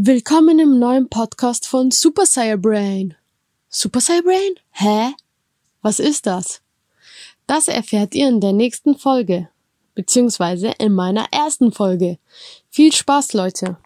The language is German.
Willkommen im neuen Podcast von Super Saiyan Brain. Super Saiyan Brain? Hä? Was ist das? Das erfährt ihr in der nächsten Folge, beziehungsweise in meiner ersten Folge. Viel Spaß, Leute!